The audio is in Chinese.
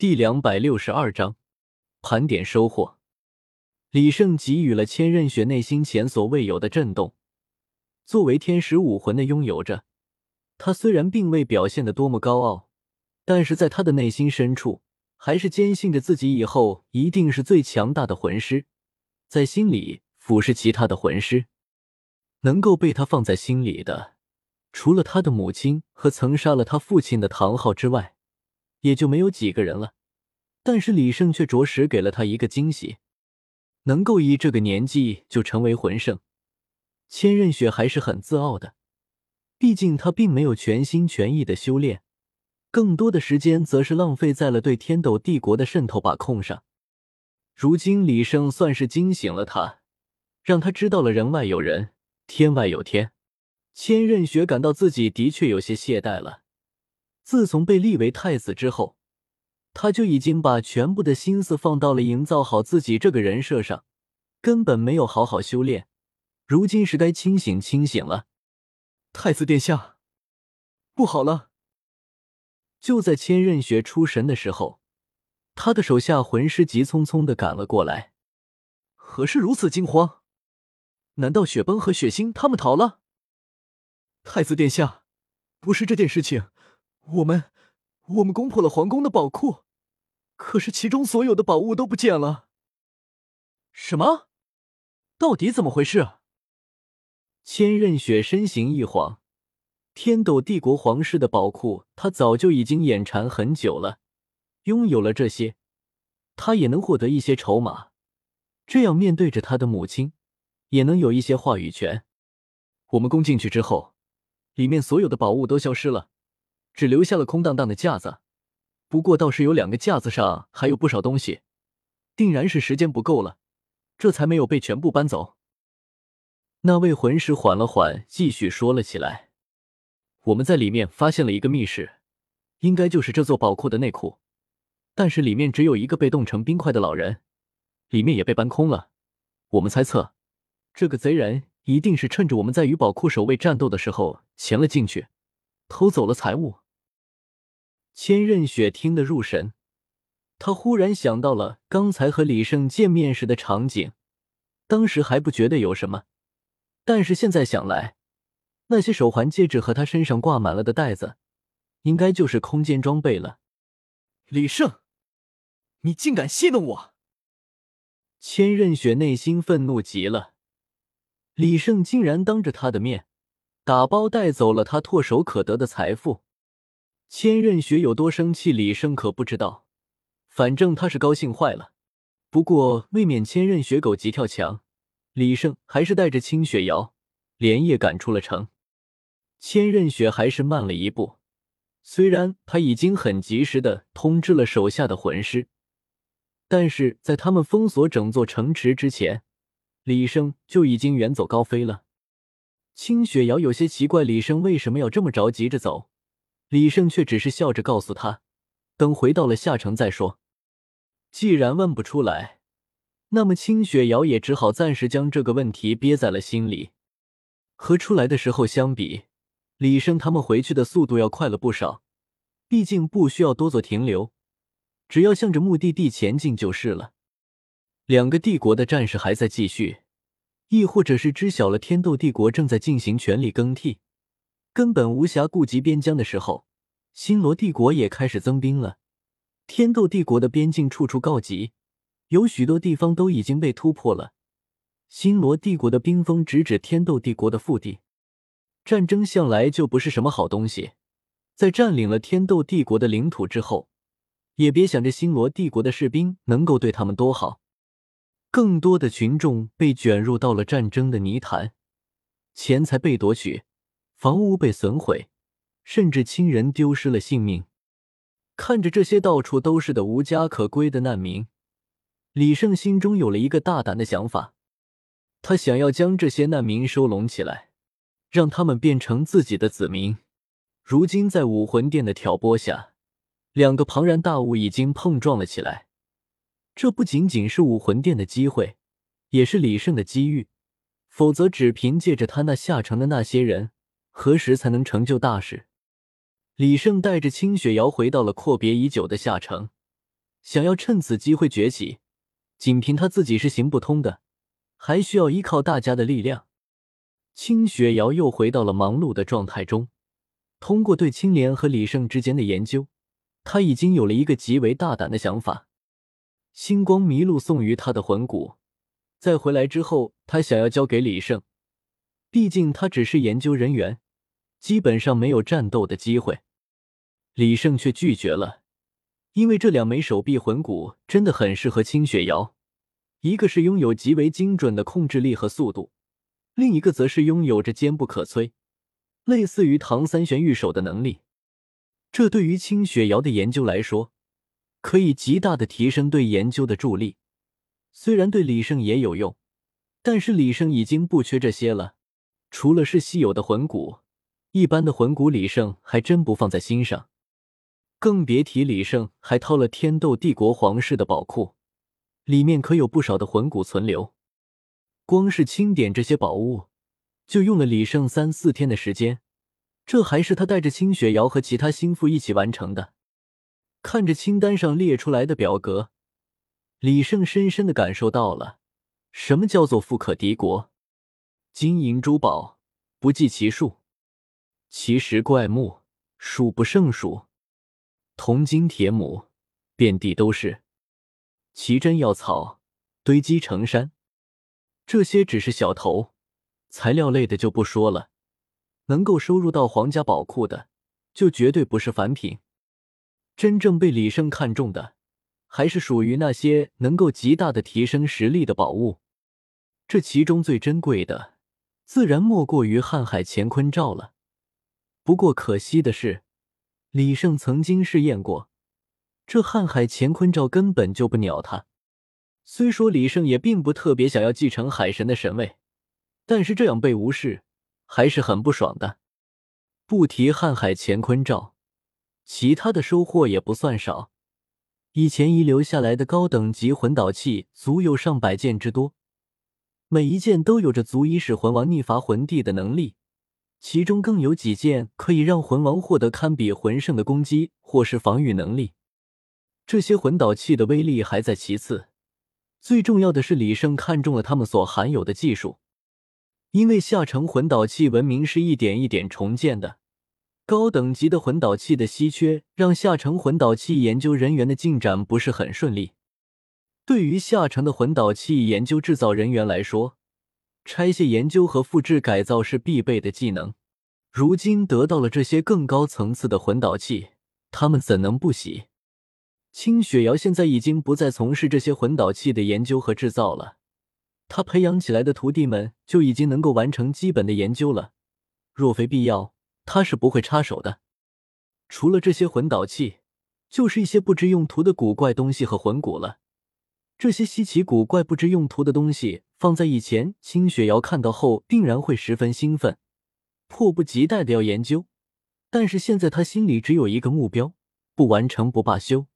第两百六十二章盘点收获。李胜给予了千仞雪内心前所未有的震动。作为天使武魂的拥有者，他虽然并未表现的多么高傲，但是在他的内心深处，还是坚信着自己以后一定是最强大的魂师，在心里俯视其他的魂师。能够被他放在心里的，除了他的母亲和曾杀了他父亲的唐昊之外。也就没有几个人了，但是李胜却着实给了他一个惊喜，能够以这个年纪就成为魂圣，千仞雪还是很自傲的。毕竟他并没有全心全意的修炼，更多的时间则是浪费在了对天斗帝国的渗透把控上。如今李胜算是惊醒了他，让他知道了人外有人，天外有天。千仞雪感到自己的确有些懈怠了。自从被立为太子之后，他就已经把全部的心思放到了营造好自己这个人设上，根本没有好好修炼。如今是该清醒清醒了。太子殿下，不好了！就在千仞雪出神的时候，他的手下魂师急匆匆的赶了过来。何事如此惊慌？难道雪崩和雪星他们逃了？太子殿下，不是这件事情。我们，我们攻破了皇宫的宝库，可是其中所有的宝物都不见了。什么？到底怎么回事？千仞雪身形一晃，天斗帝国皇室的宝库，他早就已经眼馋很久了。拥有了这些，他也能获得一些筹码，这样面对着他的母亲，也能有一些话语权。我们攻进去之后，里面所有的宝物都消失了。只留下了空荡荡的架子，不过倒是有两个架子上还有不少东西，定然是时间不够了，这才没有被全部搬走。那位魂师缓了缓，继续说了起来：“我们在里面发现了一个密室，应该就是这座宝库的内库，但是里面只有一个被冻成冰块的老人，里面也被搬空了。我们猜测，这个贼人一定是趁着我们在与宝库守卫战斗的时候潜了进去。”偷走了财物。千仞雪听得入神，他忽然想到了刚才和李胜见面时的场景，当时还不觉得有什么，但是现在想来，那些手环、戒指和他身上挂满了的袋子，应该就是空间装备了。李胜，你竟敢戏弄我！千仞雪内心愤怒极了，李胜竟然当着他的面。打包带走了他唾手可得的财富，千仞雪有多生气，李胜可不知道。反正他是高兴坏了。不过未免千仞雪狗急跳墙，李胜还是带着青雪瑶连夜赶出了城。千仞雪还是慢了一步，虽然他已经很及时的通知了手下的魂师，但是在他们封锁整座城池之前，李胜就已经远走高飞了。青雪瑶有些奇怪，李胜为什么要这么着急着走？李胜却只是笑着告诉他：“等回到了下城再说。”既然问不出来，那么青雪瑶也只好暂时将这个问题憋在了心里。和出来的时候相比，李胜他们回去的速度要快了不少，毕竟不需要多做停留，只要向着目的地前进就是了。两个帝国的战事还在继续。亦或者是知晓了天斗帝国正在进行权力更替，根本无暇顾及边疆的时候，星罗帝国也开始增兵了。天斗帝国的边境处处告急，有许多地方都已经被突破了。星罗帝国的兵锋直指天斗帝国的腹地。战争向来就不是什么好东西，在占领了天斗帝国的领土之后，也别想着星罗帝国的士兵能够对他们多好。更多的群众被卷入到了战争的泥潭，钱财被夺取，房屋被损毁，甚至亲人丢失了性命。看着这些到处都是的无家可归的难民，李胜心中有了一个大胆的想法，他想要将这些难民收拢起来，让他们变成自己的子民。如今在武魂殿的挑拨下，两个庞然大物已经碰撞了起来。这不仅仅是武魂殿的机会，也是李胜的机遇。否则，只凭借着他那下城的那些人，何时才能成就大事？李胜带着青雪瑶回到了阔别已久的下城，想要趁此机会崛起，仅凭他自己是行不通的，还需要依靠大家的力量。清雪瑶又回到了忙碌的状态中，通过对青莲和李胜之间的研究，他已经有了一个极为大胆的想法。星光麋鹿送于他的魂骨，在回来之后，他想要交给李胜，毕竟他只是研究人员，基本上没有战斗的机会。李胜却拒绝了，因为这两枚手臂魂骨真的很适合清雪瑶，一个是拥有极为精准的控制力和速度，另一个则是拥有着坚不可摧，类似于唐三玄玉手的能力。这对于清雪瑶的研究来说，可以极大的提升对研究的助力。虽然对李胜也有用，但是李胜已经不缺这些了。除了是稀有的魂骨，一般的魂骨李胜还真不放在心上。更别提李胜还掏了天斗帝国皇室的宝库，里面可有不少的魂骨存留。光是清点这些宝物，就用了李胜三四天的时间。这还是他带着清雪瑶和其他心腹一起完成的。看着清单上列出来的表格，李胜深深的感受到了什么叫做富可敌国。金银珠宝不计其数，奇石怪木数不胜数。铜金铁母，遍地都是；奇珍药草堆积成山。这些只是小头，材料类的就不说了。能够收入到皇家宝库的，就绝对不是凡品。真正被李胜看中的，还是属于那些能够极大的提升实力的宝物。这其中最珍贵的，自然莫过于瀚海乾坤罩了。不过可惜的是。李胜曾经试验过，这瀚海乾坤罩根本就不鸟他。虽说李胜也并不特别想要继承海神的神位，但是这样被无视还是很不爽的。不提瀚海乾坤罩，其他的收获也不算少。以前遗留下来的高等级魂导器足有上百件之多，每一件都有着足以使魂王逆伐魂帝的能力。其中更有几件可以让魂王获得堪比魂圣的攻击或是防御能力。这些魂导器的威力还在其次，最重要的是李胜看中了他们所含有的技术。因为下城魂导器文明是一点一点重建的，高等级的魂导器的稀缺让下城魂导器研究人员的进展不是很顺利。对于下城的魂导器研究制造人员来说，拆卸研究和复制改造是必备的技能。如今得到了这些更高层次的魂导器，他们怎能不喜？清雪瑶现在已经不再从事这些魂导器的研究和制造了，他培养起来的徒弟们就已经能够完成基本的研究了。若非必要，他是不会插手的。除了这些魂导器，就是一些不知用途的古怪东西和魂骨了。这些稀奇古怪、不知用途的东西。放在以前，清雪瑶看到后定然会十分兴奋，迫不及待的要研究。但是现在他心里只有一个目标：不完成不罢休。